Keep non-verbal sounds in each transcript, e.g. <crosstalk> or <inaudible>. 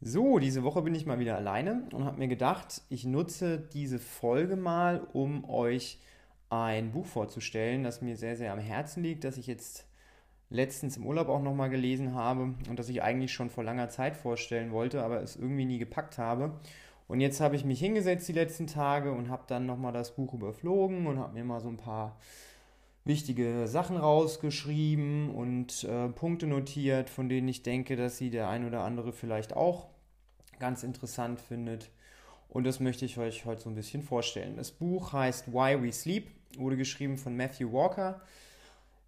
So, diese Woche bin ich mal wieder alleine und habe mir gedacht, ich nutze diese Folge mal, um euch ein Buch vorzustellen, das mir sehr, sehr am Herzen liegt, das ich jetzt letztens im Urlaub auch nochmal gelesen habe und das ich eigentlich schon vor langer Zeit vorstellen wollte, aber es irgendwie nie gepackt habe. Und jetzt habe ich mich hingesetzt die letzten Tage und habe dann nochmal das Buch überflogen und habe mir mal so ein paar wichtige Sachen rausgeschrieben und äh, Punkte notiert, von denen ich denke, dass sie der ein oder andere vielleicht auch ganz interessant findet. Und das möchte ich euch heute so ein bisschen vorstellen. Das Buch heißt Why We Sleep, wurde geschrieben von Matthew Walker.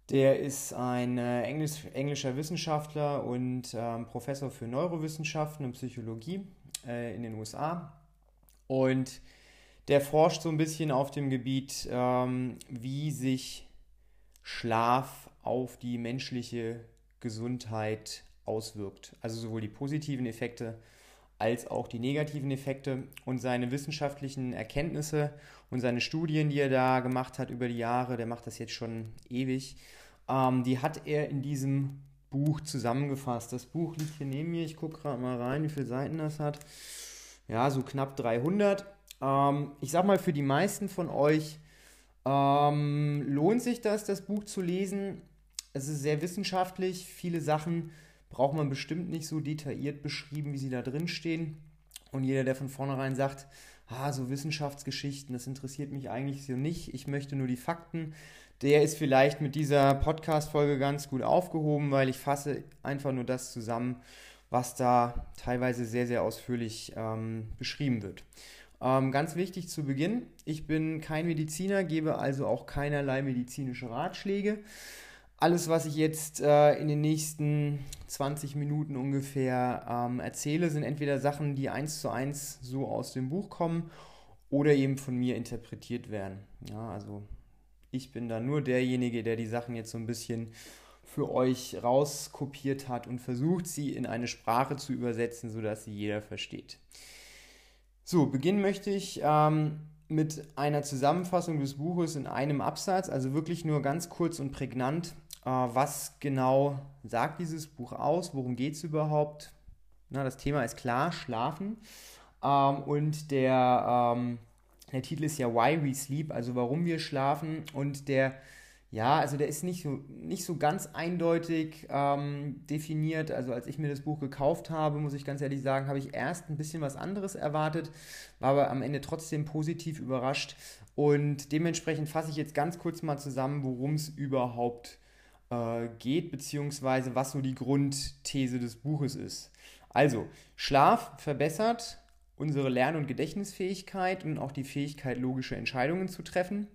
Der ist ein äh, Englisch, englischer Wissenschaftler und äh, Professor für Neurowissenschaften und Psychologie äh, in den USA. Und der forscht so ein bisschen auf dem Gebiet, ähm, wie sich Schlaf auf die menschliche Gesundheit auswirkt. Also sowohl die positiven Effekte als auch die negativen Effekte und seine wissenschaftlichen Erkenntnisse und seine Studien, die er da gemacht hat über die Jahre, der macht das jetzt schon ewig, ähm, die hat er in diesem Buch zusammengefasst. Das Buch liegt hier neben mir, ich gucke gerade mal rein, wie viele Seiten das hat. Ja, so knapp 300. Ähm, ich sag mal, für die meisten von euch ähm, lohnt sich das, das Buch zu lesen? Es ist sehr wissenschaftlich. Viele Sachen braucht man bestimmt nicht so detailliert beschrieben, wie sie da drin stehen. Und jeder, der von vornherein sagt, ah, so Wissenschaftsgeschichten, das interessiert mich eigentlich so nicht, ich möchte nur die Fakten, der ist vielleicht mit dieser Podcast-Folge ganz gut aufgehoben, weil ich fasse einfach nur das zusammen, was da teilweise sehr, sehr ausführlich ähm, beschrieben wird. Ähm, ganz wichtig zu Beginn, ich bin kein Mediziner, gebe also auch keinerlei medizinische Ratschläge. Alles, was ich jetzt äh, in den nächsten 20 Minuten ungefähr ähm, erzähle, sind entweder Sachen, die eins zu eins so aus dem Buch kommen oder eben von mir interpretiert werden. Ja, also ich bin da nur derjenige, der die Sachen jetzt so ein bisschen für euch rauskopiert hat und versucht, sie in eine Sprache zu übersetzen, sodass sie jeder versteht. So, beginnen möchte ich ähm, mit einer Zusammenfassung des Buches in einem Absatz, also wirklich nur ganz kurz und prägnant. Äh, was genau sagt dieses Buch aus? Worum geht es überhaupt? Na, das Thema ist klar, Schlafen. Ähm, und der, ähm, der Titel ist ja Why We Sleep, also warum wir schlafen. Und der ja, also der ist nicht so, nicht so ganz eindeutig ähm, definiert. Also als ich mir das Buch gekauft habe, muss ich ganz ehrlich sagen, habe ich erst ein bisschen was anderes erwartet, war aber am Ende trotzdem positiv überrascht. Und dementsprechend fasse ich jetzt ganz kurz mal zusammen, worum es überhaupt äh, geht, beziehungsweise was so die Grundthese des Buches ist. Also, Schlaf verbessert unsere Lern- und Gedächtnisfähigkeit und auch die Fähigkeit, logische Entscheidungen zu treffen.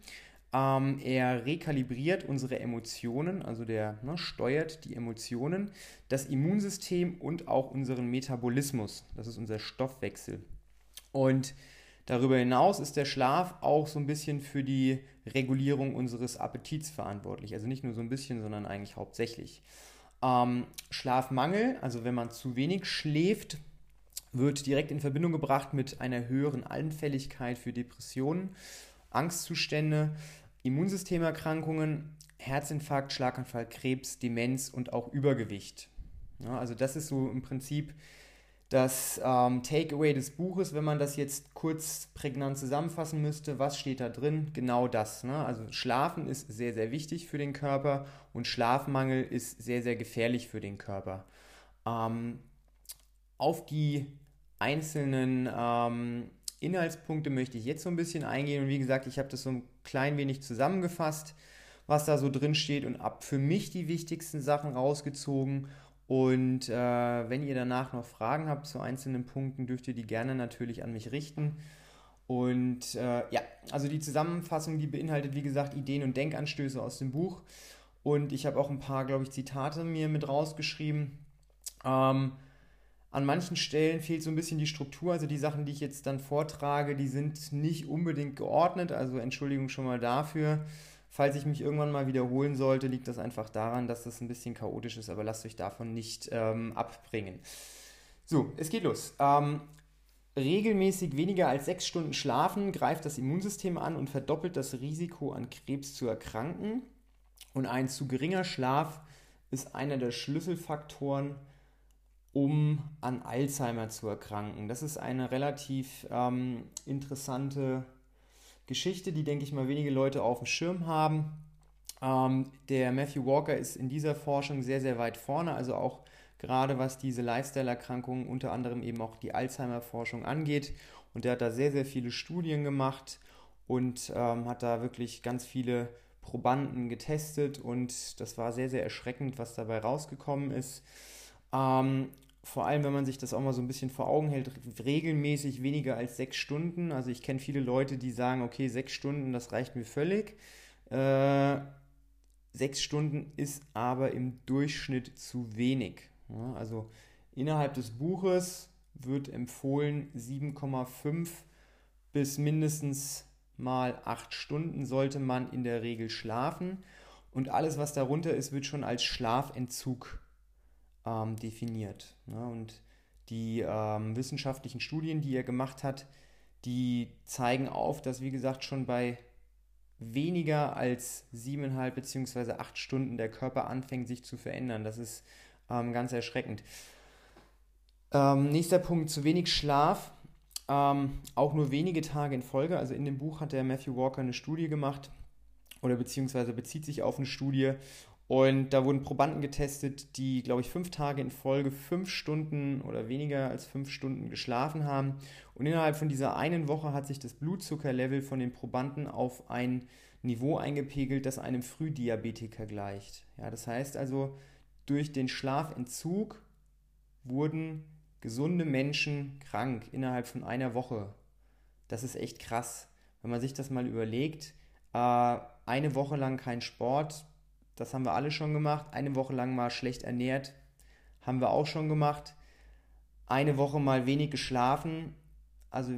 Ähm, er rekalibriert unsere Emotionen, also der ne, steuert die Emotionen, das Immunsystem und auch unseren Metabolismus. Das ist unser Stoffwechsel. Und darüber hinaus ist der Schlaf auch so ein bisschen für die Regulierung unseres Appetits verantwortlich. Also nicht nur so ein bisschen, sondern eigentlich hauptsächlich. Ähm, Schlafmangel, also wenn man zu wenig schläft, wird direkt in Verbindung gebracht mit einer höheren Anfälligkeit für Depressionen, Angstzustände Immunsystemerkrankungen, Herzinfarkt, Schlaganfall, Krebs, Demenz und auch Übergewicht. Ja, also das ist so im Prinzip das ähm, Takeaway des Buches, wenn man das jetzt kurz prägnant zusammenfassen müsste, was steht da drin? Genau das. Ne? Also Schlafen ist sehr, sehr wichtig für den Körper und Schlafmangel ist sehr, sehr gefährlich für den Körper. Ähm, auf die einzelnen ähm, Inhaltspunkte möchte ich jetzt so ein bisschen eingehen. Und wie gesagt, ich habe das so ein klein wenig zusammengefasst, was da so drin steht und ab für mich die wichtigsten Sachen rausgezogen. Und äh, wenn ihr danach noch Fragen habt zu einzelnen Punkten, dürft ihr die gerne natürlich an mich richten. Und äh, ja, also die Zusammenfassung, die beinhaltet, wie gesagt, Ideen und Denkanstöße aus dem Buch. Und ich habe auch ein paar, glaube ich, Zitate mir mit rausgeschrieben. Ähm, an manchen Stellen fehlt so ein bisschen die Struktur. Also die Sachen, die ich jetzt dann vortrage, die sind nicht unbedingt geordnet. Also Entschuldigung schon mal dafür. Falls ich mich irgendwann mal wiederholen sollte, liegt das einfach daran, dass das ein bisschen chaotisch ist, aber lasst euch davon nicht ähm, abbringen. So, es geht los. Ähm, regelmäßig weniger als sechs Stunden schlafen greift das Immunsystem an und verdoppelt das Risiko, an Krebs zu erkranken. Und ein zu geringer Schlaf ist einer der Schlüsselfaktoren, um an Alzheimer zu erkranken. Das ist eine relativ ähm, interessante Geschichte, die, denke ich mal, wenige Leute auf dem Schirm haben. Ähm, der Matthew Walker ist in dieser Forschung sehr, sehr weit vorne, also auch gerade was diese Lifestyle-Erkrankungen, unter anderem eben auch die Alzheimer-Forschung angeht. Und der hat da sehr, sehr viele Studien gemacht und ähm, hat da wirklich ganz viele Probanden getestet und das war sehr, sehr erschreckend, was dabei rausgekommen ist. Ähm, vor allem, wenn man sich das auch mal so ein bisschen vor Augen hält, regelmäßig weniger als sechs Stunden. Also ich kenne viele Leute, die sagen, okay, sechs Stunden, das reicht mir völlig. Äh, sechs Stunden ist aber im Durchschnitt zu wenig. Ja, also innerhalb des Buches wird empfohlen 7,5 bis mindestens mal acht Stunden sollte man in der Regel schlafen. Und alles, was darunter ist, wird schon als Schlafentzug ähm, definiert. Ne? Und die ähm, wissenschaftlichen Studien, die er gemacht hat, die zeigen auf, dass, wie gesagt, schon bei weniger als siebeneinhalb bzw. acht Stunden der Körper anfängt, sich zu verändern. Das ist ähm, ganz erschreckend. Ähm, nächster Punkt, zu wenig Schlaf. Ähm, auch nur wenige Tage in Folge. Also in dem Buch hat der Matthew Walker eine Studie gemacht oder beziehungsweise bezieht sich auf eine Studie und da wurden Probanden getestet, die, glaube ich, fünf Tage in Folge fünf Stunden oder weniger als fünf Stunden geschlafen haben. Und innerhalb von dieser einen Woche hat sich das Blutzuckerlevel von den Probanden auf ein Niveau eingepegelt, das einem Frühdiabetiker gleicht. Ja, das heißt also, durch den Schlafentzug wurden gesunde Menschen krank innerhalb von einer Woche. Das ist echt krass. Wenn man sich das mal überlegt, äh, eine Woche lang kein Sport, das haben wir alle schon gemacht. Eine Woche lang mal schlecht ernährt, haben wir auch schon gemacht. Eine Woche mal wenig geschlafen. Also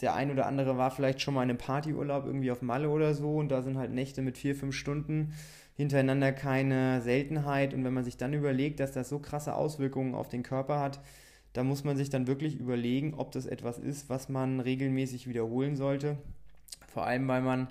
der ein oder andere war vielleicht schon mal in einem Partyurlaub irgendwie auf Malle oder so und da sind halt Nächte mit vier, fünf Stunden hintereinander keine Seltenheit. Und wenn man sich dann überlegt, dass das so krasse Auswirkungen auf den Körper hat, da muss man sich dann wirklich überlegen, ob das etwas ist, was man regelmäßig wiederholen sollte. Vor allem, weil man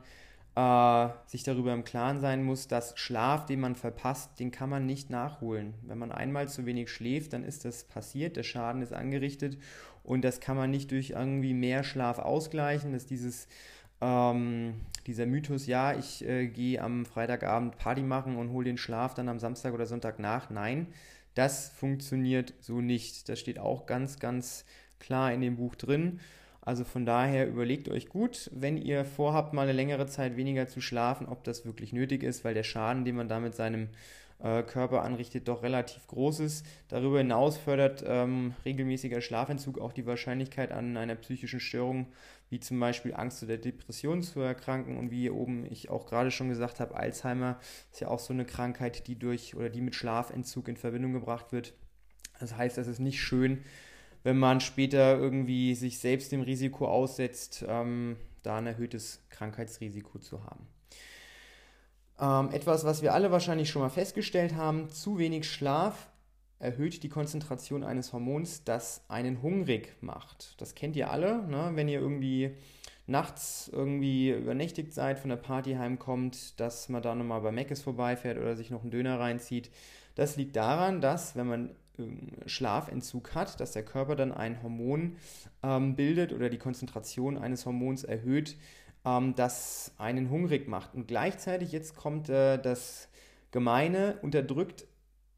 äh, sich darüber im Klaren sein muss, dass Schlaf, den man verpasst, den kann man nicht nachholen. Wenn man einmal zu wenig schläft, dann ist das passiert, der Schaden ist angerichtet und das kann man nicht durch irgendwie mehr Schlaf ausgleichen. Das ist dieses ähm, dieser Mythos, ja, ich äh, gehe am Freitagabend Party machen und hole den Schlaf dann am Samstag oder Sonntag nach. Nein, das funktioniert so nicht. Das steht auch ganz, ganz klar in dem Buch drin. Also von daher überlegt euch gut, wenn ihr vorhabt, mal eine längere Zeit weniger zu schlafen, ob das wirklich nötig ist, weil der Schaden, den man damit seinem äh, Körper anrichtet, doch relativ groß ist. Darüber hinaus fördert ähm, regelmäßiger Schlafentzug auch die Wahrscheinlichkeit an einer psychischen Störung, wie zum Beispiel Angst oder Depression zu erkranken. Und wie hier oben ich auch gerade schon gesagt habe, Alzheimer ist ja auch so eine Krankheit, die durch oder die mit Schlafentzug in Verbindung gebracht wird. Das heißt, es ist nicht schön, wenn man später irgendwie sich selbst dem Risiko aussetzt, ähm, da ein erhöhtes Krankheitsrisiko zu haben. Ähm, etwas, was wir alle wahrscheinlich schon mal festgestellt haben, zu wenig Schlaf erhöht die Konzentration eines Hormons, das einen hungrig macht. Das kennt ihr alle, ne? wenn ihr irgendwie nachts irgendwie übernächtigt seid, von der Party heimkommt, dass man da nochmal bei Meckes vorbeifährt oder sich noch einen Döner reinzieht. Das liegt daran, dass wenn man Schlafentzug hat, dass der Körper dann ein Hormon ähm, bildet oder die Konzentration eines Hormons erhöht, ähm, das einen hungrig macht. Und gleichzeitig, jetzt kommt äh, das Gemeine, unterdrückt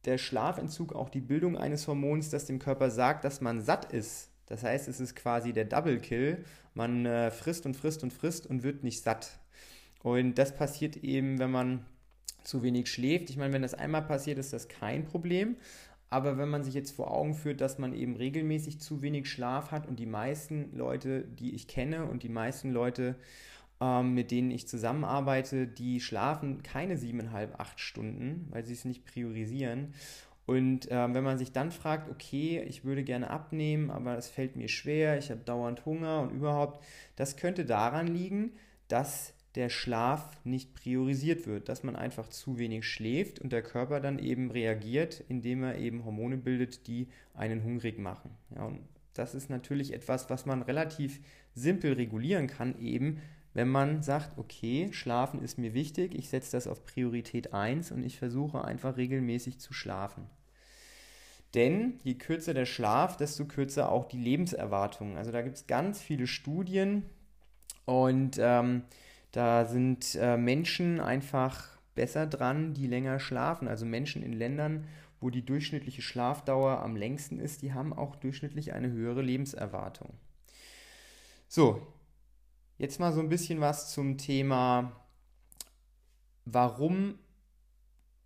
der Schlafentzug auch die Bildung eines Hormons, das dem Körper sagt, dass man satt ist. Das heißt, es ist quasi der Double Kill. Man äh, frisst und frisst und frisst und wird nicht satt. Und das passiert eben, wenn man zu wenig schläft. Ich meine, wenn das einmal passiert, ist das kein Problem. Aber wenn man sich jetzt vor Augen führt, dass man eben regelmäßig zu wenig Schlaf hat und die meisten Leute, die ich kenne und die meisten Leute, ähm, mit denen ich zusammenarbeite, die schlafen keine siebeneinhalb, acht Stunden, weil sie es nicht priorisieren. Und ähm, wenn man sich dann fragt, okay, ich würde gerne abnehmen, aber es fällt mir schwer, ich habe dauernd Hunger und überhaupt, das könnte daran liegen, dass der Schlaf nicht priorisiert wird, dass man einfach zu wenig schläft und der Körper dann eben reagiert, indem er eben Hormone bildet, die einen hungrig machen. Ja, und das ist natürlich etwas, was man relativ simpel regulieren kann, eben wenn man sagt, okay, Schlafen ist mir wichtig, ich setze das auf Priorität 1 und ich versuche einfach regelmäßig zu schlafen. Denn je kürzer der Schlaf, desto kürzer auch die Lebenserwartung. Also da gibt es ganz viele Studien und ähm, da sind äh, Menschen einfach besser dran, die länger schlafen. Also Menschen in Ländern, wo die durchschnittliche Schlafdauer am längsten ist, die haben auch durchschnittlich eine höhere Lebenserwartung. So, jetzt mal so ein bisschen was zum Thema, warum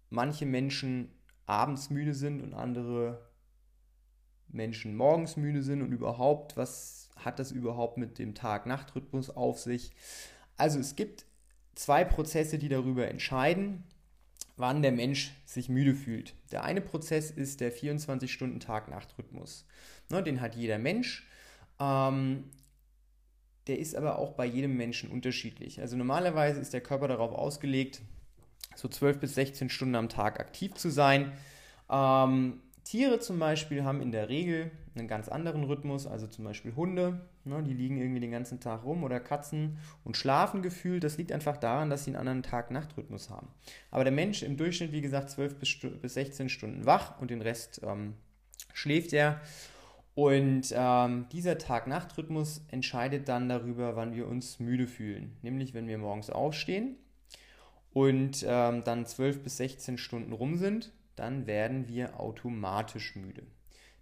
manche Menschen abends müde sind und andere Menschen morgens müde sind und überhaupt, was hat das überhaupt mit dem Tag-Nacht-Rhythmus auf sich? Also es gibt zwei Prozesse, die darüber entscheiden, wann der Mensch sich müde fühlt. Der eine Prozess ist der 24-Stunden-Tag-Nacht-Rhythmus. Ne, den hat jeder Mensch. Ähm, der ist aber auch bei jedem Menschen unterschiedlich. Also normalerweise ist der Körper darauf ausgelegt, so 12 bis 16 Stunden am Tag aktiv zu sein. Ähm, Tiere zum Beispiel haben in der Regel einen ganz anderen Rhythmus, also zum Beispiel Hunde, ne, die liegen irgendwie den ganzen Tag rum oder Katzen und schlafen gefühlt. Das liegt einfach daran, dass sie einen anderen Tag-Nacht-Rhythmus haben. Aber der Mensch im Durchschnitt, wie gesagt, 12 bis, bis 16 Stunden wach und den Rest ähm, schläft er. Und ähm, dieser Tag-Nacht-Rhythmus entscheidet dann darüber, wann wir uns müde fühlen. Nämlich, wenn wir morgens aufstehen und ähm, dann 12 bis 16 Stunden rum sind, dann werden wir automatisch müde.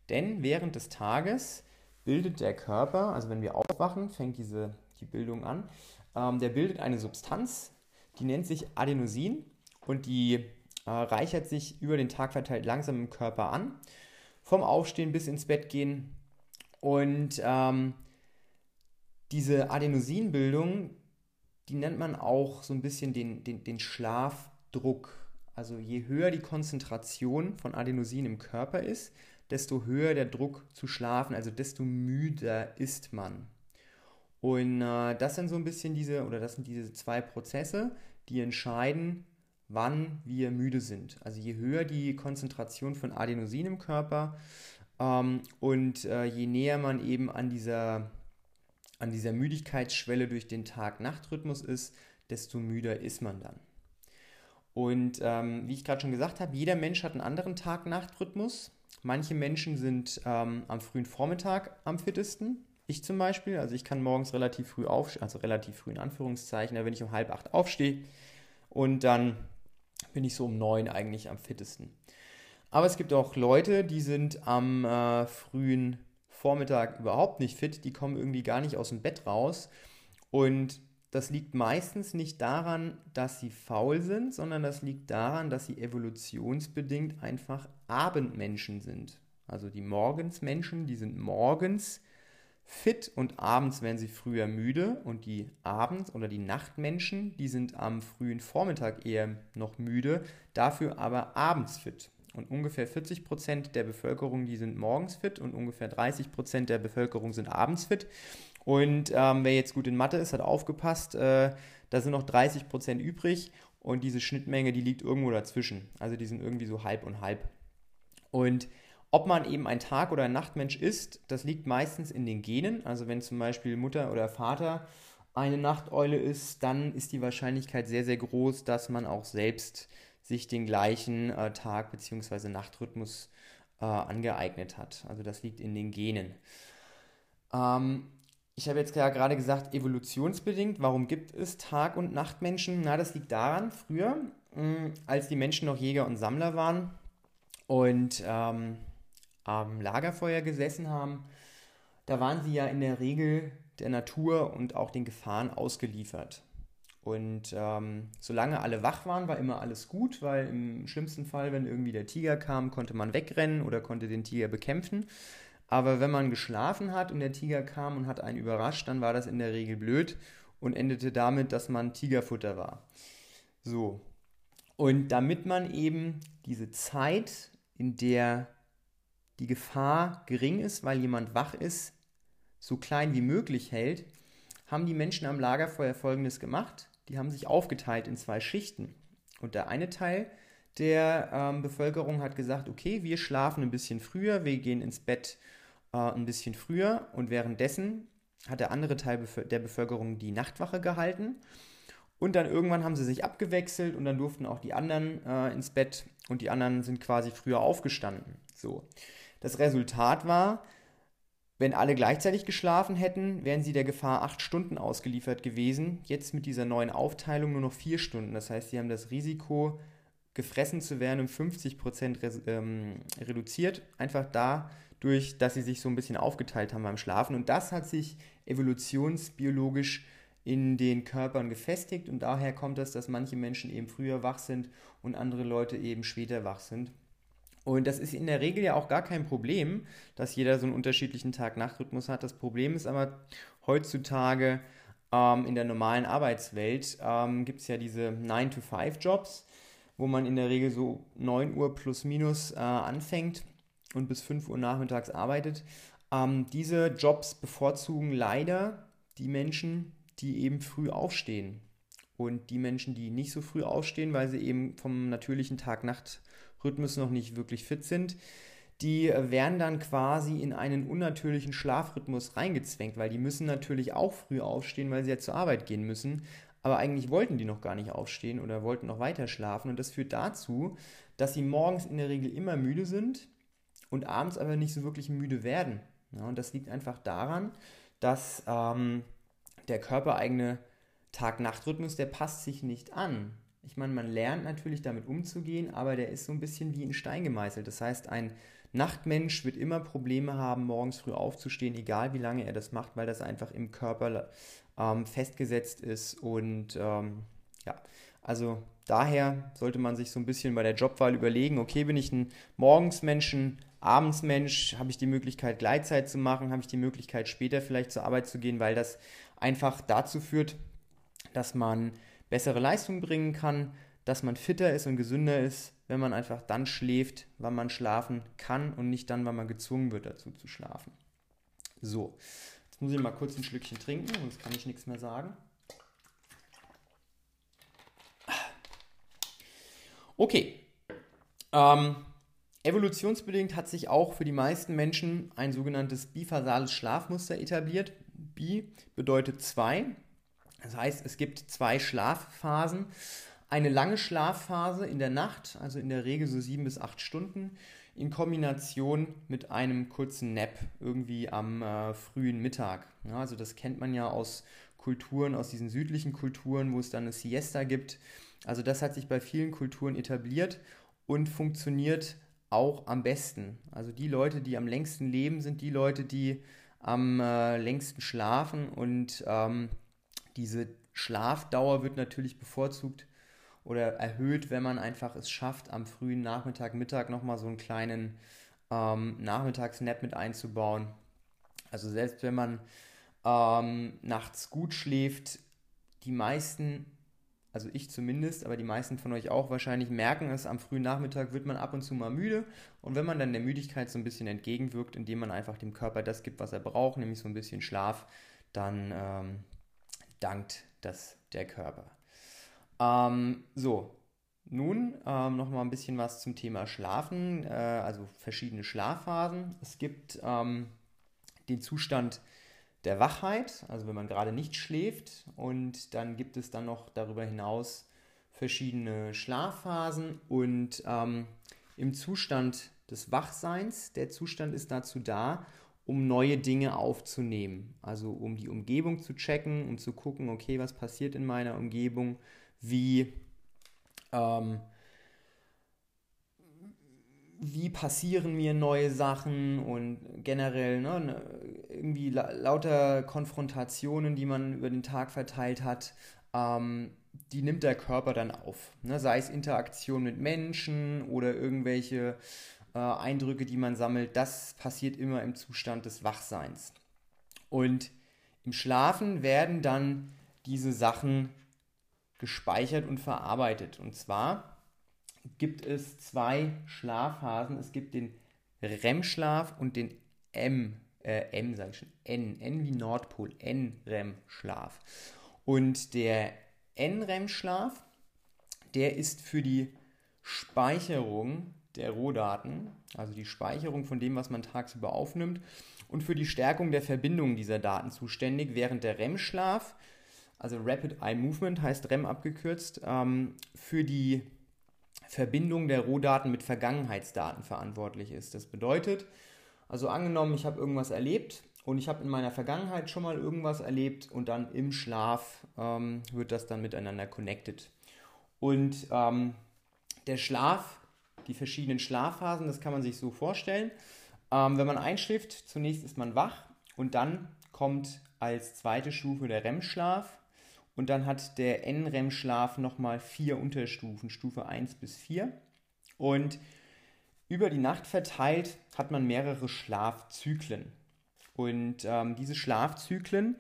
Denn während des Tages bildet der Körper, also wenn wir aufwachen, fängt diese, die Bildung an, ähm, der bildet eine Substanz, die nennt sich Adenosin und die äh, reichert sich über den Tag verteilt langsam im Körper an, vom Aufstehen bis ins Bett gehen. Und ähm, diese Adenosinbildung, die nennt man auch so ein bisschen den, den, den Schlafdruck also je höher die Konzentration von Adenosin im Körper ist, desto höher der Druck zu schlafen, also desto müder ist man. Und äh, das sind so ein bisschen diese, oder das sind diese zwei Prozesse, die entscheiden, wann wir müde sind. Also je höher die Konzentration von Adenosin im Körper ähm, und äh, je näher man eben an dieser, an dieser Müdigkeitsschwelle durch den Tag-Nacht-Rhythmus ist, desto müder ist man dann. Und ähm, wie ich gerade schon gesagt habe, jeder Mensch hat einen anderen Tag-Nacht-Rhythmus. Manche Menschen sind ähm, am frühen Vormittag am fittesten. Ich zum Beispiel, also ich kann morgens relativ früh aufstehen, also relativ früh in Anführungszeichen, wenn ich um halb acht aufstehe und dann bin ich so um neun eigentlich am fittesten. Aber es gibt auch Leute, die sind am äh, frühen Vormittag überhaupt nicht fit, die kommen irgendwie gar nicht aus dem Bett raus und das liegt meistens nicht daran, dass sie faul sind, sondern das liegt daran, dass sie evolutionsbedingt einfach Abendmenschen sind. Also die Morgensmenschen, die sind morgens fit und abends werden sie früher müde und die Abends- oder die Nachtmenschen, die sind am frühen Vormittag eher noch müde, dafür aber abends fit. Und ungefähr 40 Prozent der Bevölkerung, die sind morgens fit und ungefähr 30 Prozent der Bevölkerung sind abends fit. Und ähm, wer jetzt gut in Mathe ist, hat aufgepasst, äh, da sind noch 30 Prozent übrig und diese Schnittmenge, die liegt irgendwo dazwischen. Also die sind irgendwie so halb und halb. Und ob man eben ein Tag- oder ein Nachtmensch ist, das liegt meistens in den Genen. Also wenn zum Beispiel Mutter oder Vater eine Nachteule ist, dann ist die Wahrscheinlichkeit sehr, sehr groß, dass man auch selbst sich den gleichen äh, Tag- bzw. Nachtrhythmus äh, angeeignet hat. Also das liegt in den Genen. Ähm, ich habe jetzt ja gerade gesagt, evolutionsbedingt. Warum gibt es Tag- und Nachtmenschen? Na, das liegt daran, früher, mh, als die Menschen noch Jäger und Sammler waren und ähm, am Lagerfeuer gesessen haben, da waren sie ja in der Regel der Natur und auch den Gefahren ausgeliefert. Und ähm, solange alle wach waren, war immer alles gut, weil im schlimmsten Fall, wenn irgendwie der Tiger kam, konnte man wegrennen oder konnte den Tiger bekämpfen. Aber wenn man geschlafen hat und der Tiger kam und hat einen überrascht, dann war das in der Regel blöd und endete damit, dass man Tigerfutter war. So. Und damit man eben diese Zeit, in der die Gefahr gering ist, weil jemand wach ist, so klein wie möglich hält, haben die Menschen am Lagerfeuer Folgendes gemacht. Die haben sich aufgeteilt in zwei Schichten. Und der eine Teil der ähm, Bevölkerung hat gesagt, okay, wir schlafen ein bisschen früher, wir gehen ins Bett äh, ein bisschen früher und währenddessen hat der andere Teil der Bevölkerung die Nachtwache gehalten. Und dann irgendwann haben sie sich abgewechselt und dann durften auch die anderen äh, ins Bett und die anderen sind quasi früher aufgestanden. So. Das Resultat war, wenn alle gleichzeitig geschlafen hätten, wären sie der Gefahr acht Stunden ausgeliefert gewesen. Jetzt mit dieser neuen Aufteilung nur noch vier Stunden. Das heißt, sie haben das Risiko, gefressen zu werden, um 50 Prozent ähm, reduziert. Einfach dadurch, dass sie sich so ein bisschen aufgeteilt haben beim Schlafen. Und das hat sich evolutionsbiologisch in den Körpern gefestigt. Und daher kommt es, dass manche Menschen eben früher wach sind und andere Leute eben später wach sind. Und das ist in der Regel ja auch gar kein Problem, dass jeder so einen unterschiedlichen Tag-Nacht-Rhythmus hat. Das Problem ist aber heutzutage ähm, in der normalen Arbeitswelt ähm, gibt es ja diese 9-to-5-Jobs, wo man in der Regel so 9 Uhr plus minus äh, anfängt und bis 5 Uhr nachmittags arbeitet. Ähm, diese Jobs bevorzugen leider die Menschen, die eben früh aufstehen. Und die Menschen, die nicht so früh aufstehen, weil sie eben vom natürlichen Tag-Nacht-Rhythmus Rhythmus noch nicht wirklich fit sind, die werden dann quasi in einen unnatürlichen Schlafrhythmus reingezwängt, weil die müssen natürlich auch früh aufstehen, weil sie ja zur Arbeit gehen müssen. Aber eigentlich wollten die noch gar nicht aufstehen oder wollten noch weiter schlafen. Und das führt dazu, dass sie morgens in der Regel immer müde sind und abends aber nicht so wirklich müde werden. Ja, und das liegt einfach daran, dass ähm, der körpereigene Tag-Nacht-Rhythmus, der passt sich nicht an. Ich meine, man lernt natürlich damit umzugehen, aber der ist so ein bisschen wie in Stein gemeißelt. Das heißt, ein Nachtmensch wird immer Probleme haben, morgens früh aufzustehen, egal wie lange er das macht, weil das einfach im Körper ähm, festgesetzt ist. Und ähm, ja, also daher sollte man sich so ein bisschen bei der Jobwahl überlegen, okay, bin ich ein Morgensmenschen, Abendsmensch, habe ich die Möglichkeit, Gleitzeit zu machen, habe ich die Möglichkeit, später vielleicht zur Arbeit zu gehen, weil das einfach dazu führt, dass man bessere Leistung bringen kann, dass man fitter ist und gesünder ist, wenn man einfach dann schläft, wann man schlafen kann und nicht dann, wann man gezwungen wird, dazu zu schlafen. So, jetzt muss ich mal kurz ein Schlückchen trinken, sonst kann ich nichts mehr sagen. Okay. Ähm, evolutionsbedingt hat sich auch für die meisten Menschen ein sogenanntes bifasales Schlafmuster etabliert. Bi bedeutet zwei das heißt, es gibt zwei Schlafphasen. Eine lange Schlafphase in der Nacht, also in der Regel so sieben bis acht Stunden, in Kombination mit einem kurzen Nap irgendwie am äh, frühen Mittag. Ja, also das kennt man ja aus Kulturen, aus diesen südlichen Kulturen, wo es dann eine Siesta gibt. Also das hat sich bei vielen Kulturen etabliert und funktioniert auch am besten. Also die Leute, die am längsten leben, sind die Leute, die am äh, längsten schlafen und ähm, diese Schlafdauer wird natürlich bevorzugt oder erhöht, wenn man einfach es schafft, am frühen Nachmittag, Mittag nochmal so einen kleinen ähm, Nachmittagsnap mit einzubauen. Also selbst wenn man ähm, nachts gut schläft, die meisten, also ich zumindest, aber die meisten von euch auch wahrscheinlich merken es, am frühen Nachmittag wird man ab und zu mal müde. Und wenn man dann der Müdigkeit so ein bisschen entgegenwirkt, indem man einfach dem Körper das gibt, was er braucht, nämlich so ein bisschen Schlaf, dann ähm, dankt das der Körper. Ähm, so, nun ähm, noch mal ein bisschen was zum Thema Schlafen, äh, also verschiedene Schlafphasen. Es gibt ähm, den Zustand der Wachheit, also wenn man gerade nicht schläft, und dann gibt es dann noch darüber hinaus verschiedene Schlafphasen und ähm, im Zustand des Wachseins, der Zustand ist dazu da, um neue Dinge aufzunehmen. Also um die Umgebung zu checken, um zu gucken, okay, was passiert in meiner Umgebung, wie, ähm, wie passieren mir neue Sachen und generell ne, ne irgendwie la lauter Konfrontationen, die man über den Tag verteilt hat, ähm, die nimmt der Körper dann auf. Ne? Sei es Interaktion mit Menschen oder irgendwelche äh, Eindrücke, die man sammelt, das passiert immer im Zustand des Wachseins. Und im Schlafen werden dann diese Sachen gespeichert und verarbeitet. Und zwar gibt es zwei Schlafphasen. Es gibt den REM-Schlaf und den M, äh, M sage ich schon, N, N wie Nordpol, N-REM-Schlaf. Und der N-REM-Schlaf, der ist für die Speicherung der Rohdaten, also die Speicherung von dem, was man tagsüber aufnimmt, und für die Stärkung der Verbindungen dieser Daten zuständig, während der REM-Schlaf, also Rapid Eye Movement heißt REM abgekürzt, ähm, für die Verbindung der Rohdaten mit Vergangenheitsdaten verantwortlich ist. Das bedeutet, also angenommen, ich habe irgendwas erlebt und ich habe in meiner Vergangenheit schon mal irgendwas erlebt und dann im Schlaf ähm, wird das dann miteinander connected. Und ähm, der Schlaf, die verschiedenen Schlafphasen, das kann man sich so vorstellen. Ähm, wenn man einschläft, zunächst ist man wach und dann kommt als zweite Stufe der REM-Schlaf und dann hat der NREM-Schlaf nochmal vier Unterstufen, Stufe 1 bis 4. Und über die Nacht verteilt hat man mehrere Schlafzyklen. Und ähm, diese Schlafzyklen,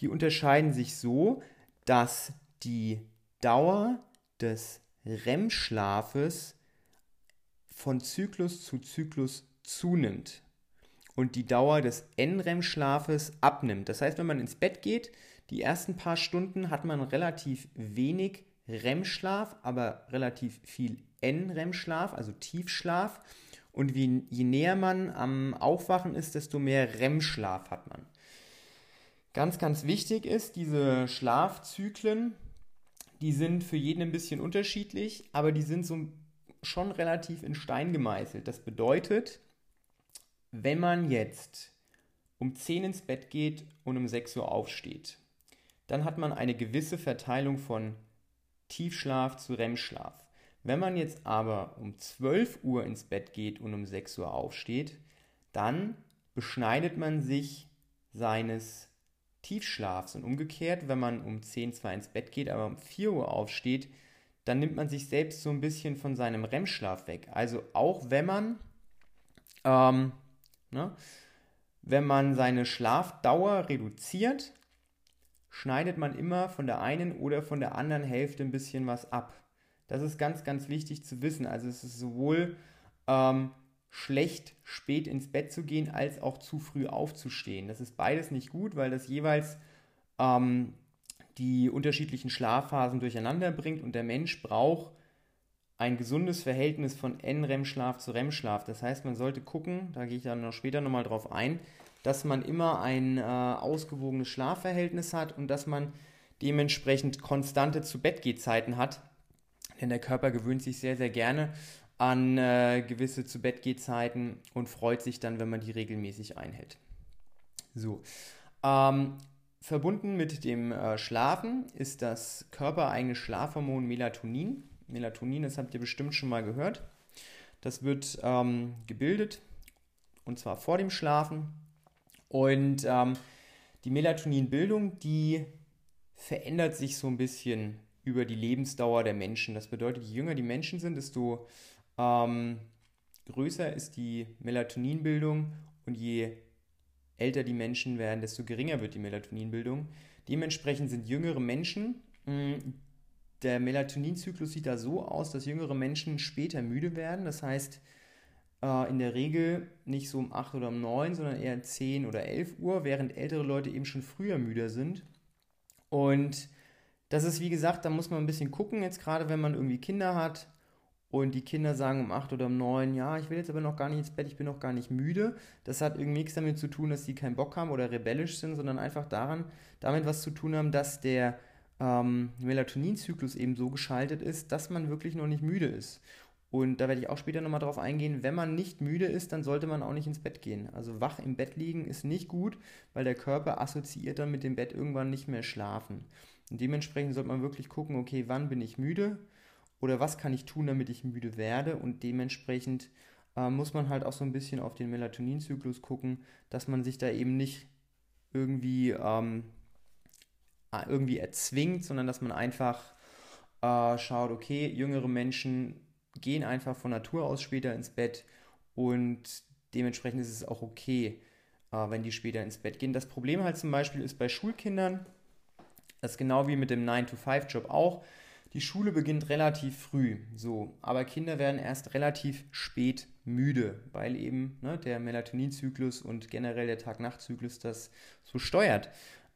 die unterscheiden sich so, dass die Dauer des REM-Schlafes von Zyklus zu Zyklus zunimmt und die Dauer des NREM-Schlafes abnimmt. Das heißt, wenn man ins Bett geht, die ersten paar Stunden hat man relativ wenig REM-Schlaf, aber relativ viel NREM-Schlaf, also Tiefschlaf. Und wie, je näher man am Aufwachen ist, desto mehr REM-Schlaf hat man. Ganz, ganz wichtig ist, diese Schlafzyklen, die sind für jeden ein bisschen unterschiedlich, aber die sind so schon relativ in Stein gemeißelt. Das bedeutet, wenn man jetzt um 10 ins Bett geht und um 6 Uhr aufsteht, dann hat man eine gewisse Verteilung von Tiefschlaf zu REM-Schlaf. Wenn man jetzt aber um 12 Uhr ins Bett geht und um 6 Uhr aufsteht, dann beschneidet man sich seines Tiefschlafs. Und umgekehrt, wenn man um 10 zwar ins Bett geht, aber um 4 Uhr aufsteht, dann nimmt man sich selbst so ein bisschen von seinem REM-Schlaf weg. Also auch wenn man, ähm, ne, wenn man seine Schlafdauer reduziert, schneidet man immer von der einen oder von der anderen Hälfte ein bisschen was ab. Das ist ganz, ganz wichtig zu wissen. Also es ist sowohl ähm, schlecht, spät ins Bett zu gehen, als auch zu früh aufzustehen. Das ist beides nicht gut, weil das jeweils ähm, die unterschiedlichen Schlafphasen durcheinander bringt und der Mensch braucht ein gesundes Verhältnis von N-REM-Schlaf zu REM-Schlaf. Das heißt, man sollte gucken, da gehe ich dann noch später nochmal drauf ein, dass man immer ein äh, ausgewogenes Schlafverhältnis hat und dass man dementsprechend konstante Zu-Bett-Gehzeiten hat, denn der Körper gewöhnt sich sehr, sehr gerne an äh, gewisse zu Bett Zeiten und freut sich dann, wenn man die regelmäßig einhält. So. Ähm, verbunden mit dem äh, Schlafen ist das körpereigene Schlafhormon Melatonin. Melatonin, das habt ihr bestimmt schon mal gehört. Das wird ähm, gebildet und zwar vor dem Schlafen. Und ähm, die Melatoninbildung, die verändert sich so ein bisschen über die Lebensdauer der Menschen. Das bedeutet, je jünger die Menschen sind, desto ähm, größer ist die Melatoninbildung und je älter die Menschen werden, desto geringer wird die Melatoninbildung. Dementsprechend sind jüngere Menschen, mh, der Melatoninzyklus sieht da so aus, dass jüngere Menschen später müde werden. Das heißt, äh, in der Regel nicht so um 8 oder um 9, sondern eher 10 oder 11 Uhr, während ältere Leute eben schon früher müder sind. Und das ist, wie gesagt, da muss man ein bisschen gucken, jetzt gerade wenn man irgendwie Kinder hat und die Kinder sagen um 8 oder um 9, ja, ich will jetzt aber noch gar nicht ins Bett, ich bin noch gar nicht müde. Das hat irgendwie nichts damit zu tun, dass die keinen Bock haben oder rebellisch sind, sondern einfach daran, damit was zu tun haben, dass der ähm, Melatoninzyklus eben so geschaltet ist, dass man wirklich noch nicht müde ist. Und da werde ich auch später nochmal drauf eingehen, wenn man nicht müde ist, dann sollte man auch nicht ins Bett gehen. Also wach im Bett liegen ist nicht gut, weil der Körper assoziiert dann mit dem Bett irgendwann nicht mehr schlafen. Und dementsprechend sollte man wirklich gucken, okay, wann bin ich müde oder was kann ich tun, damit ich müde werde. Und dementsprechend äh, muss man halt auch so ein bisschen auf den Melatoninzyklus gucken, dass man sich da eben nicht irgendwie, ähm, irgendwie erzwingt, sondern dass man einfach äh, schaut, okay, jüngere Menschen gehen einfach von Natur aus später ins Bett und dementsprechend ist es auch okay, äh, wenn die später ins Bett gehen. Das Problem halt zum Beispiel ist bei Schulkindern, das ist genau wie mit dem 9-to-5-Job auch. Die Schule beginnt relativ früh, so, aber Kinder werden erst relativ spät müde, weil eben ne, der Melatoninzyklus und generell der Tag-Nacht-Zyklus das so steuert.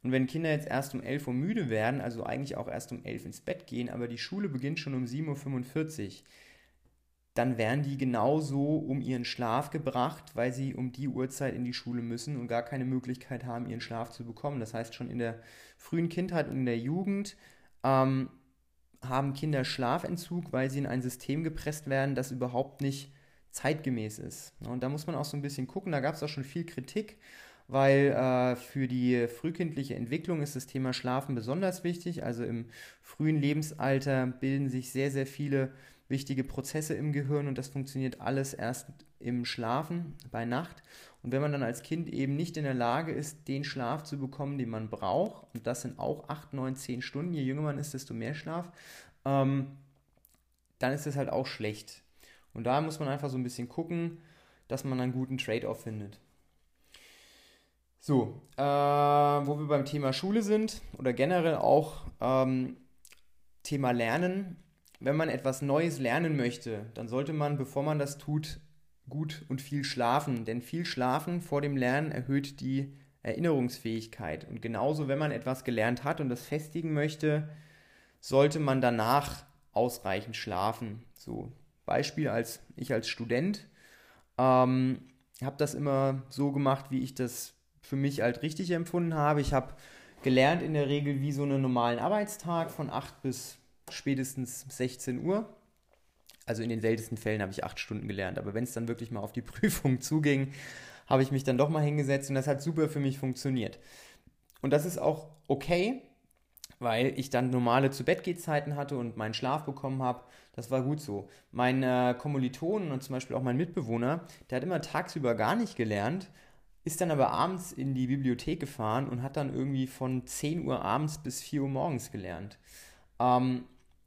Und wenn Kinder jetzt erst um 11 Uhr müde werden, also eigentlich auch erst um 11 ins Bett gehen, aber die Schule beginnt schon um 7.45 Uhr, dann werden die genauso um ihren Schlaf gebracht, weil sie um die Uhrzeit in die Schule müssen und gar keine Möglichkeit haben, ihren Schlaf zu bekommen. Das heißt, schon in der frühen Kindheit und in der Jugend ähm, haben Kinder Schlafentzug, weil sie in ein System gepresst werden, das überhaupt nicht zeitgemäß ist. Und da muss man auch so ein bisschen gucken, da gab es auch schon viel Kritik, weil äh, für die frühkindliche Entwicklung ist das Thema Schlafen besonders wichtig. Also im frühen Lebensalter bilden sich sehr, sehr viele wichtige Prozesse im Gehirn und das funktioniert alles erst im Schlafen bei Nacht. Und wenn man dann als Kind eben nicht in der Lage ist, den Schlaf zu bekommen, den man braucht, und das sind auch 8, 9, 10 Stunden, je jünger man ist, desto mehr Schlaf, ähm, dann ist das halt auch schlecht. Und da muss man einfach so ein bisschen gucken, dass man einen guten Trade-off findet. So, äh, wo wir beim Thema Schule sind oder generell auch ähm, Thema Lernen. Wenn man etwas Neues lernen möchte, dann sollte man, bevor man das tut, gut und viel schlafen. Denn viel Schlafen vor dem Lernen erhöht die Erinnerungsfähigkeit. Und genauso, wenn man etwas gelernt hat und das festigen möchte, sollte man danach ausreichend schlafen. So, Beispiel als ich als Student ähm, habe das immer so gemacht, wie ich das für mich halt richtig empfunden habe. Ich habe gelernt in der Regel wie so einen normalen Arbeitstag von 8 bis spätestens 16 Uhr. Also in den seltensten Fällen habe ich 8 Stunden gelernt, aber wenn es dann wirklich mal auf die <laughs> Prüfung zuging, habe ich mich dann doch mal hingesetzt und das hat super für mich funktioniert. Und das ist auch okay, weil ich dann normale zu Bett hatte und meinen Schlaf bekommen habe. Das war gut so. Mein äh, Kommilitonen und zum Beispiel auch mein Mitbewohner, der hat immer tagsüber gar nicht gelernt, ist dann aber abends in die Bibliothek gefahren und hat dann irgendwie von 10 Uhr abends bis 4 Uhr morgens gelernt. Ähm,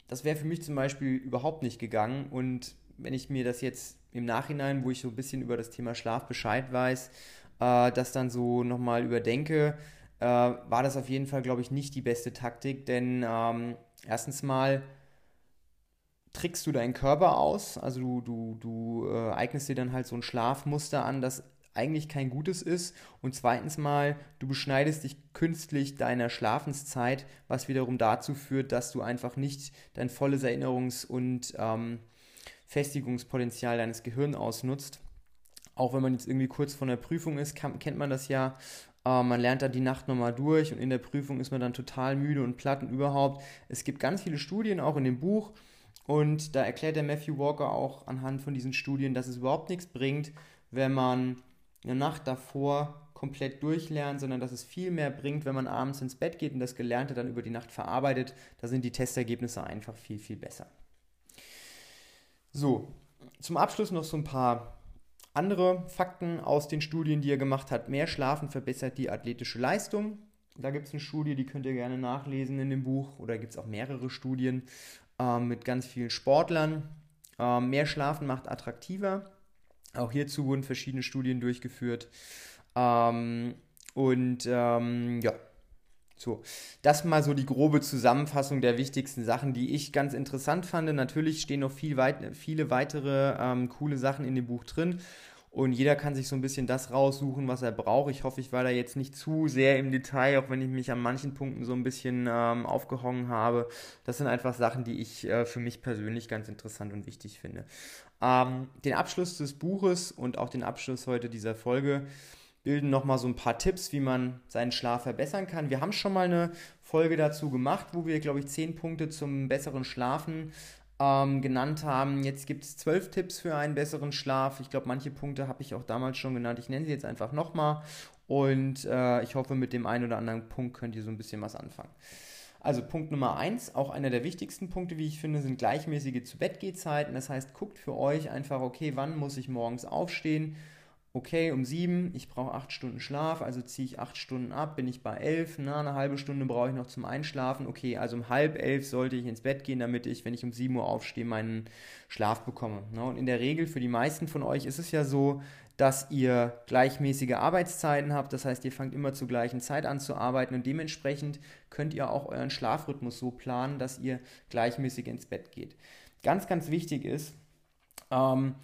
das wäre für mich zum Beispiel überhaupt nicht gegangen. Und wenn ich mir das jetzt im Nachhinein, wo ich so ein bisschen über das Thema Schlaf Bescheid weiß, äh, das dann so nochmal überdenke, äh, war das auf jeden Fall, glaube ich, nicht die beste Taktik, denn ähm, erstens mal trickst du deinen Körper aus, also du, du, du äh, eignest dir dann halt so ein Schlafmuster an, das eigentlich kein gutes ist. Und zweitens mal, du beschneidest dich künstlich deiner Schlafenszeit, was wiederum dazu führt, dass du einfach nicht dein volles Erinnerungs- und ähm, Festigungspotenzial deines Gehirns ausnutzt. Auch wenn man jetzt irgendwie kurz vor der Prüfung ist, kann, kennt man das ja. Äh, man lernt da die Nacht nochmal durch und in der Prüfung ist man dann total müde und platt und überhaupt. Es gibt ganz viele Studien, auch in dem Buch. Und da erklärt der Matthew Walker auch anhand von diesen Studien, dass es überhaupt nichts bringt, wenn man eine Nacht davor komplett durchlernt, sondern dass es viel mehr bringt, wenn man abends ins Bett geht und das Gelernte dann über die Nacht verarbeitet. Da sind die Testergebnisse einfach viel, viel besser. So, zum Abschluss noch so ein paar andere Fakten aus den Studien, die er gemacht hat. Mehr Schlafen verbessert die athletische Leistung. Da gibt es eine Studie, die könnt ihr gerne nachlesen in dem Buch. Oder gibt es auch mehrere Studien äh, mit ganz vielen Sportlern. Äh, mehr Schlafen macht attraktiver. Auch hierzu wurden verschiedene Studien durchgeführt. Ähm, und ähm, ja, so, das mal so die grobe Zusammenfassung der wichtigsten Sachen, die ich ganz interessant fand. Natürlich stehen noch viel weit, viele weitere ähm, coole Sachen in dem Buch drin und jeder kann sich so ein bisschen das raussuchen, was er braucht. Ich hoffe, ich war da jetzt nicht zu sehr im Detail, auch wenn ich mich an manchen Punkten so ein bisschen ähm, aufgehongen habe. Das sind einfach Sachen, die ich äh, für mich persönlich ganz interessant und wichtig finde. Ähm, den Abschluss des Buches und auch den Abschluss heute dieser Folge bilden nochmal so ein paar Tipps, wie man seinen Schlaf verbessern kann. Wir haben schon mal eine Folge dazu gemacht, wo wir, glaube ich, zehn Punkte zum besseren Schlafen ähm, genannt haben. Jetzt gibt es zwölf Tipps für einen besseren Schlaf. Ich glaube, manche Punkte habe ich auch damals schon genannt. Ich nenne sie jetzt einfach nochmal und äh, ich hoffe, mit dem einen oder anderen Punkt könnt ihr so ein bisschen was anfangen. Also Punkt Nummer eins, auch einer der wichtigsten Punkte, wie ich finde, sind gleichmäßige Zu-Bett-Gehzeiten. Das heißt, guckt für euch einfach, okay, wann muss ich morgens aufstehen? okay, um sieben, ich brauche acht Stunden Schlaf, also ziehe ich acht Stunden ab, bin ich bei elf, na, eine halbe Stunde brauche ich noch zum Einschlafen, okay, also um halb elf sollte ich ins Bett gehen, damit ich, wenn ich um sieben Uhr aufstehe, meinen Schlaf bekomme. Ne? Und in der Regel für die meisten von euch ist es ja so, dass ihr gleichmäßige Arbeitszeiten habt, das heißt, ihr fangt immer zur gleichen Zeit an zu arbeiten und dementsprechend könnt ihr auch euren Schlafrhythmus so planen, dass ihr gleichmäßig ins Bett geht. Ganz, ganz wichtig ist, ähm,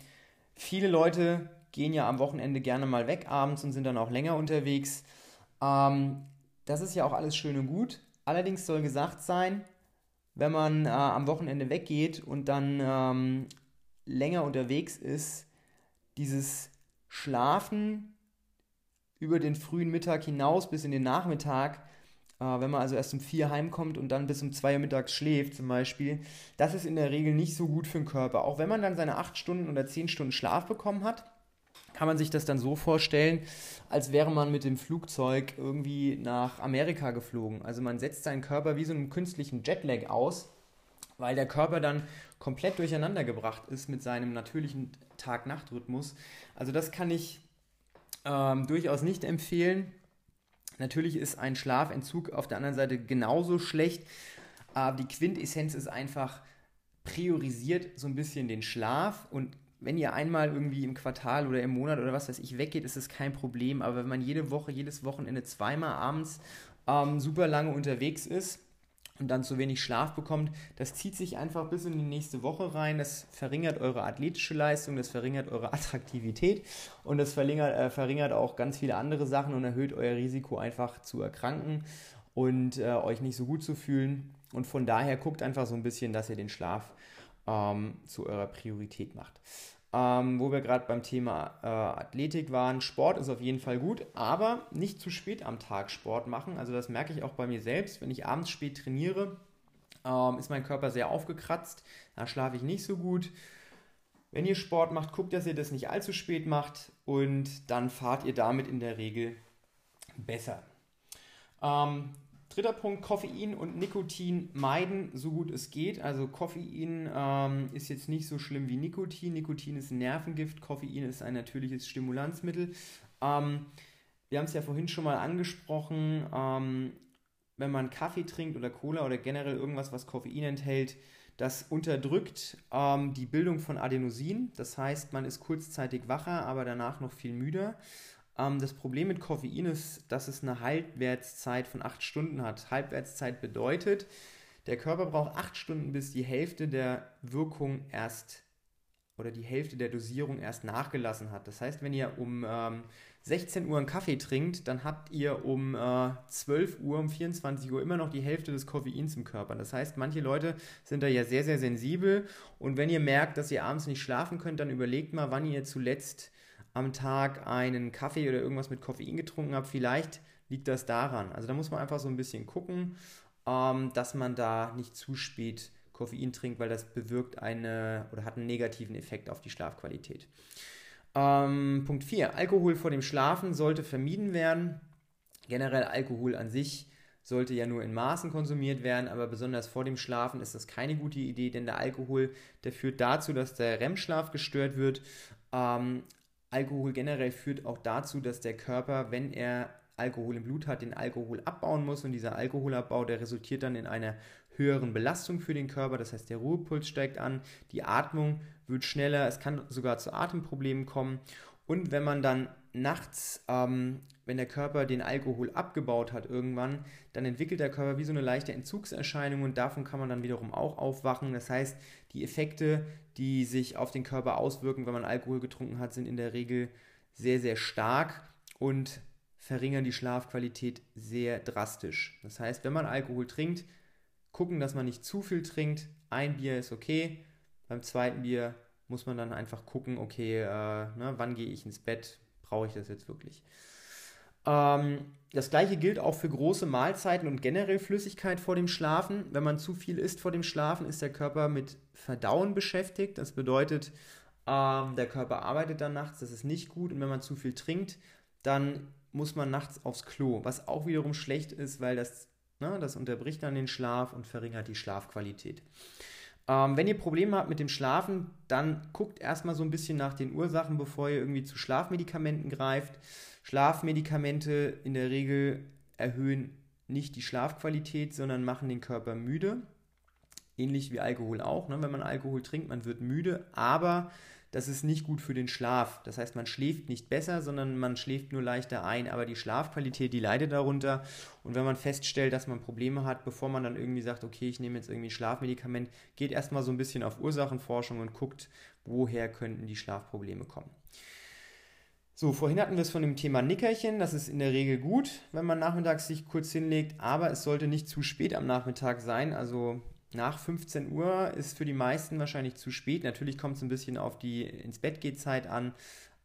viele Leute gehen ja am Wochenende gerne mal weg abends und sind dann auch länger unterwegs. Ähm, das ist ja auch alles schön und gut. Allerdings soll gesagt sein, wenn man äh, am Wochenende weggeht und dann ähm, länger unterwegs ist, dieses Schlafen über den frühen Mittag hinaus bis in den Nachmittag wenn man also erst um 4 heimkommt und dann bis um 2 Uhr mittags schläft zum Beispiel, das ist in der Regel nicht so gut für den Körper. Auch wenn man dann seine 8 Stunden oder 10 Stunden Schlaf bekommen hat, kann man sich das dann so vorstellen, als wäre man mit dem Flugzeug irgendwie nach Amerika geflogen. Also man setzt seinen Körper wie so einem künstlichen Jetlag aus, weil der Körper dann komplett durcheinander gebracht ist mit seinem natürlichen Tag-Nacht-Rhythmus. Also das kann ich ähm, durchaus nicht empfehlen. Natürlich ist ein Schlafentzug auf der anderen Seite genauso schlecht, aber die Quintessenz ist einfach, priorisiert so ein bisschen den Schlaf und wenn ihr einmal irgendwie im Quartal oder im Monat oder was weiß ich weggeht, ist es kein Problem. Aber wenn man jede Woche, jedes Wochenende zweimal abends ähm, super lange unterwegs ist und dann zu wenig Schlaf bekommt, das zieht sich einfach bis in die nächste Woche rein. Das verringert eure athletische Leistung, das verringert eure Attraktivität und das verringert, äh, verringert auch ganz viele andere Sachen und erhöht euer Risiko einfach zu erkranken und äh, euch nicht so gut zu fühlen. Und von daher guckt einfach so ein bisschen, dass ihr den Schlaf ähm, zu eurer Priorität macht. Ähm, wo wir gerade beim Thema äh, Athletik waren, Sport ist auf jeden Fall gut, aber nicht zu spät am Tag Sport machen. Also das merke ich auch bei mir selbst. Wenn ich abends spät trainiere, ähm, ist mein Körper sehr aufgekratzt, da schlafe ich nicht so gut. Wenn ihr Sport macht, guckt, dass ihr das nicht allzu spät macht und dann fahrt ihr damit in der Regel besser. Ähm, Dritter Punkt, Koffein und Nikotin meiden, so gut es geht. Also Koffein ähm, ist jetzt nicht so schlimm wie Nikotin. Nikotin ist ein Nervengift, Koffein ist ein natürliches Stimulanzmittel. Ähm, wir haben es ja vorhin schon mal angesprochen, ähm, wenn man Kaffee trinkt oder Cola oder generell irgendwas, was Koffein enthält, das unterdrückt ähm, die Bildung von Adenosin. Das heißt, man ist kurzzeitig wacher, aber danach noch viel müder. Ähm, das Problem mit Koffein ist, dass es eine Halbwertszeit von acht Stunden hat. Halbwertszeit bedeutet, der Körper braucht acht Stunden, bis die Hälfte der Wirkung erst oder die Hälfte der Dosierung erst nachgelassen hat. Das heißt, wenn ihr um ähm, 16 Uhr einen Kaffee trinkt, dann habt ihr um äh, 12 Uhr, um 24 Uhr immer noch die Hälfte des Koffeins im Körper. Das heißt, manche Leute sind da ja sehr, sehr sensibel und wenn ihr merkt, dass ihr abends nicht schlafen könnt, dann überlegt mal, wann ihr zuletzt am Tag einen Kaffee oder irgendwas mit Koffein getrunken habe, vielleicht liegt das daran. Also da muss man einfach so ein bisschen gucken, ähm, dass man da nicht zu spät Koffein trinkt, weil das bewirkt eine oder hat einen negativen Effekt auf die Schlafqualität. Ähm, Punkt 4. Alkohol vor dem Schlafen sollte vermieden werden. Generell Alkohol an sich sollte ja nur in Maßen konsumiert werden, aber besonders vor dem Schlafen ist das keine gute Idee, denn der Alkohol, der führt dazu, dass der REM-Schlaf gestört wird. Ähm, Alkohol generell führt auch dazu, dass der Körper, wenn er Alkohol im Blut hat, den Alkohol abbauen muss und dieser Alkoholabbau, der resultiert dann in einer höheren Belastung für den Körper, das heißt der Ruhepuls steigt an, die Atmung wird schneller, es kann sogar zu Atemproblemen kommen und wenn man dann nachts, ähm, wenn der Körper den Alkohol abgebaut hat irgendwann, dann entwickelt der Körper wie so eine leichte Entzugserscheinung und davon kann man dann wiederum auch aufwachen. Das heißt, die Effekte, die sich auf den Körper auswirken, wenn man Alkohol getrunken hat, sind in der Regel sehr, sehr stark und verringern die Schlafqualität sehr drastisch. Das heißt, wenn man Alkohol trinkt, gucken, dass man nicht zu viel trinkt. Ein Bier ist okay, beim zweiten Bier muss man dann einfach gucken, okay, äh, ne, wann gehe ich ins Bett, brauche ich das jetzt wirklich. Ähm, das gleiche gilt auch für große Mahlzeiten und generell Flüssigkeit vor dem Schlafen. Wenn man zu viel isst vor dem Schlafen, ist der Körper mit Verdauen beschäftigt. Das bedeutet, ähm, der Körper arbeitet dann nachts, das ist nicht gut. Und wenn man zu viel trinkt, dann muss man nachts aufs Klo, was auch wiederum schlecht ist, weil das, ne, das unterbricht dann den Schlaf und verringert die Schlafqualität. Ähm, wenn ihr Probleme habt mit dem Schlafen, dann guckt erstmal so ein bisschen nach den Ursachen, bevor ihr irgendwie zu Schlafmedikamenten greift. Schlafmedikamente in der Regel erhöhen nicht die Schlafqualität, sondern machen den Körper müde. Ähnlich wie Alkohol auch. Ne? Wenn man Alkohol trinkt, man wird müde, aber das ist nicht gut für den Schlaf. Das heißt, man schläft nicht besser, sondern man schläft nur leichter ein, aber die Schlafqualität, die leidet darunter. Und wenn man feststellt, dass man Probleme hat, bevor man dann irgendwie sagt, okay, ich nehme jetzt irgendwie Schlafmedikament, geht erstmal so ein bisschen auf Ursachenforschung und guckt, woher könnten die Schlafprobleme kommen. So, vorhin hatten wir es von dem Thema Nickerchen. Das ist in der Regel gut, wenn man nachmittags sich kurz hinlegt, aber es sollte nicht zu spät am Nachmittag sein. Also nach 15 Uhr ist für die meisten wahrscheinlich zu spät. Natürlich kommt es ein bisschen auf die ins Bett geht Zeit an,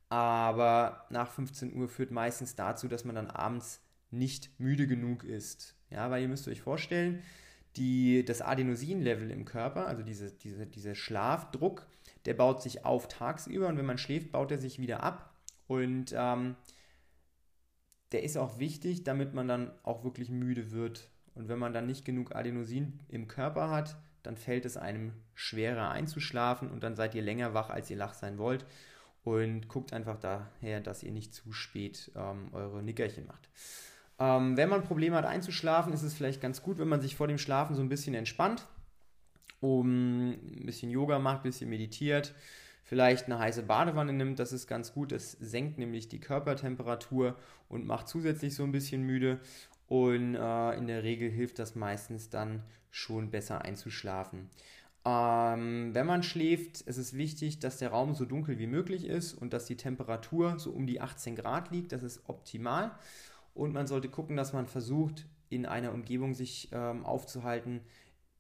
aber nach 15 Uhr führt meistens dazu, dass man dann abends nicht müde genug ist. Ja, weil ihr müsst euch vorstellen, die, das Adenosin-Level im Körper, also diese, diese, dieser Schlafdruck, der baut sich auf tagsüber und wenn man schläft, baut er sich wieder ab. Und ähm, der ist auch wichtig, damit man dann auch wirklich müde wird. Und wenn man dann nicht genug Adenosin im Körper hat, dann fällt es einem schwerer einzuschlafen und dann seid ihr länger wach, als ihr lach sein wollt. Und guckt einfach daher, dass ihr nicht zu spät ähm, eure Nickerchen macht. Ähm, wenn man Probleme hat einzuschlafen, ist es vielleicht ganz gut, wenn man sich vor dem Schlafen so ein bisschen entspannt, um ein bisschen Yoga macht, ein bisschen meditiert, vielleicht eine heiße Badewanne nimmt, das ist ganz gut. Das senkt nämlich die Körpertemperatur und macht zusätzlich so ein bisschen müde. Und äh, in der Regel hilft das meistens dann schon besser einzuschlafen. Ähm, wenn man schläft, ist es wichtig, dass der Raum so dunkel wie möglich ist und dass die Temperatur so um die 18 Grad liegt. Das ist optimal. Und man sollte gucken, dass man versucht, in einer Umgebung sich ähm, aufzuhalten,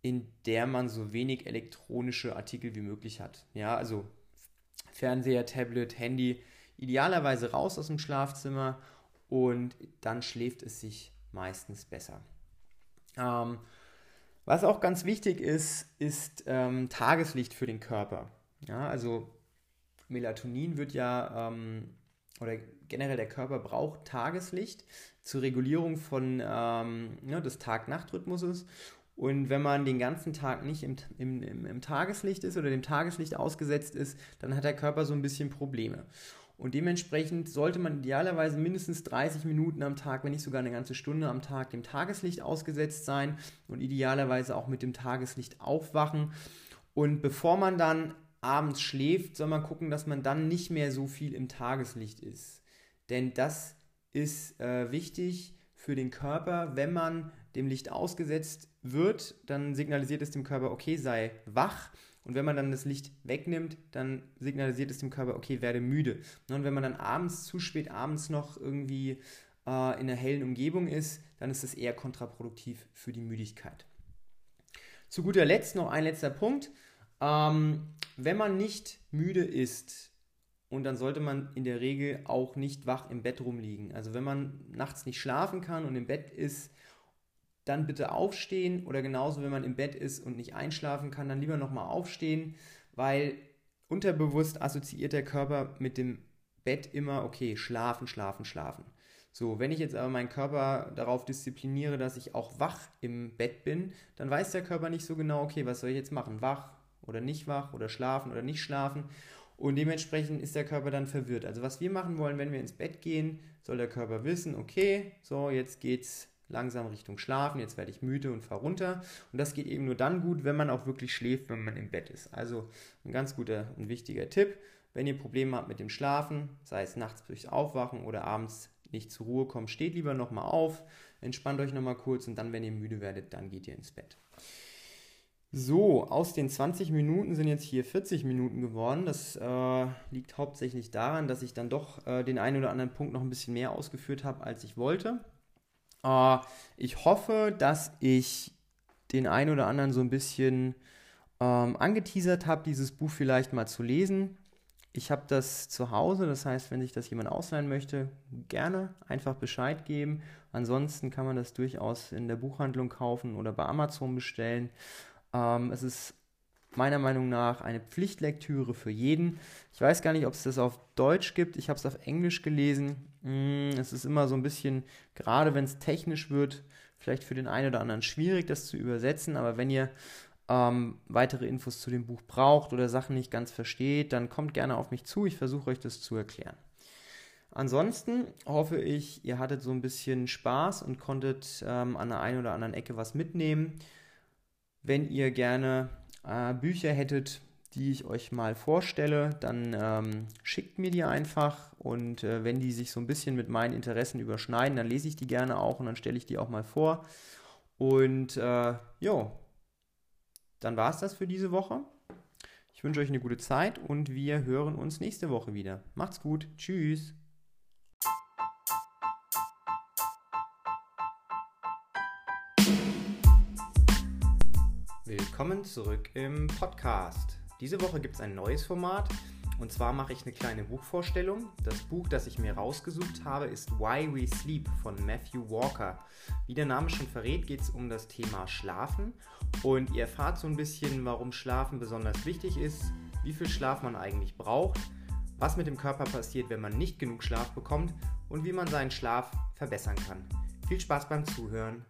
in der man so wenig elektronische Artikel wie möglich hat. Ja, also Fernseher, Tablet, Handy, idealerweise raus aus dem Schlafzimmer und dann schläft es sich meistens besser. Ähm, was auch ganz wichtig ist, ist ähm, Tageslicht für den Körper. Ja, also Melatonin wird ja ähm, oder generell der Körper braucht Tageslicht zur Regulierung von ähm, ne, des Tag-Nacht-Rhythmuses. Und wenn man den ganzen Tag nicht im, im, im, im, Tageslicht ist oder dem Tageslicht ausgesetzt ist, dann hat der Körper so ein bisschen Probleme. Und dementsprechend sollte man idealerweise mindestens 30 Minuten am Tag, wenn nicht sogar eine ganze Stunde am Tag, dem Tageslicht ausgesetzt sein und idealerweise auch mit dem Tageslicht aufwachen. Und bevor man dann abends schläft, soll man gucken, dass man dann nicht mehr so viel im Tageslicht ist. Denn das ist äh, wichtig für den Körper. Wenn man dem Licht ausgesetzt wird, dann signalisiert es dem Körper, okay, sei wach. Und wenn man dann das Licht wegnimmt, dann signalisiert es dem Körper, okay, werde müde. Und wenn man dann abends, zu spät abends noch irgendwie äh, in einer hellen Umgebung ist, dann ist das eher kontraproduktiv für die Müdigkeit. Zu guter Letzt noch ein letzter Punkt. Ähm, wenn man nicht müde ist, und dann sollte man in der Regel auch nicht wach im Bett rumliegen. Also wenn man nachts nicht schlafen kann und im Bett ist, dann bitte aufstehen oder genauso, wenn man im Bett ist und nicht einschlafen kann, dann lieber nochmal aufstehen, weil unterbewusst assoziiert der Körper mit dem Bett immer, okay, schlafen, schlafen, schlafen. So, wenn ich jetzt aber meinen Körper darauf diszipliniere, dass ich auch wach im Bett bin, dann weiß der Körper nicht so genau, okay, was soll ich jetzt machen? Wach, oder nicht wach oder schlafen oder nicht schlafen. Und dementsprechend ist der Körper dann verwirrt. Also was wir machen wollen, wenn wir ins Bett gehen, soll der Körper wissen, okay, so jetzt geht's langsam Richtung Schlafen, jetzt werde ich müde und fahre runter. Und das geht eben nur dann gut, wenn man auch wirklich schläft, wenn man im Bett ist. Also ein ganz guter und wichtiger Tipp. Wenn ihr Probleme habt mit dem Schlafen, sei es nachts durchs Aufwachen oder abends nicht zur Ruhe kommt, steht lieber nochmal auf, entspannt euch nochmal kurz und dann, wenn ihr müde werdet, dann geht ihr ins Bett. So, aus den 20 Minuten sind jetzt hier 40 Minuten geworden. Das äh, liegt hauptsächlich daran, dass ich dann doch äh, den einen oder anderen Punkt noch ein bisschen mehr ausgeführt habe, als ich wollte. Äh, ich hoffe, dass ich den einen oder anderen so ein bisschen ähm, angeteasert habe, dieses Buch vielleicht mal zu lesen. Ich habe das zu Hause, das heißt, wenn sich das jemand ausleihen möchte, gerne einfach Bescheid geben. Ansonsten kann man das durchaus in der Buchhandlung kaufen oder bei Amazon bestellen. Ähm, es ist meiner Meinung nach eine Pflichtlektüre für jeden. Ich weiß gar nicht, ob es das auf Deutsch gibt. Ich habe es auf Englisch gelesen. Mm, es ist immer so ein bisschen, gerade wenn es technisch wird, vielleicht für den einen oder anderen schwierig, das zu übersetzen. Aber wenn ihr ähm, weitere Infos zu dem Buch braucht oder Sachen nicht ganz versteht, dann kommt gerne auf mich zu. Ich versuche euch das zu erklären. Ansonsten hoffe ich, ihr hattet so ein bisschen Spaß und konntet ähm, an der einen oder anderen Ecke was mitnehmen. Wenn ihr gerne äh, Bücher hättet, die ich euch mal vorstelle, dann ähm, schickt mir die einfach und äh, wenn die sich so ein bisschen mit meinen Interessen überschneiden, dann lese ich die gerne auch und dann stelle ich die auch mal vor. Und äh, jo, dann war es das für diese Woche. Ich wünsche euch eine gute Zeit und wir hören uns nächste Woche wieder. Macht's gut. Tschüss. Willkommen zurück im Podcast. Diese Woche gibt es ein neues Format Und zwar mache ich eine kleine Buchvorstellung. Das Buch, das ich mir rausgesucht habe, ist Why We Sleep von Matthew Walker. Wie der Name schon verrät, geht es um das Thema Schlafen. Und ihr erfahrt so ein bisschen, warum Schlafen besonders wichtig ist, wie viel Schlaf man eigentlich braucht, was mit dem Körper passiert, wenn man nicht genug Schlaf bekommt und wie man seinen Schlaf verbessern kann. Viel Spaß beim Zuhören.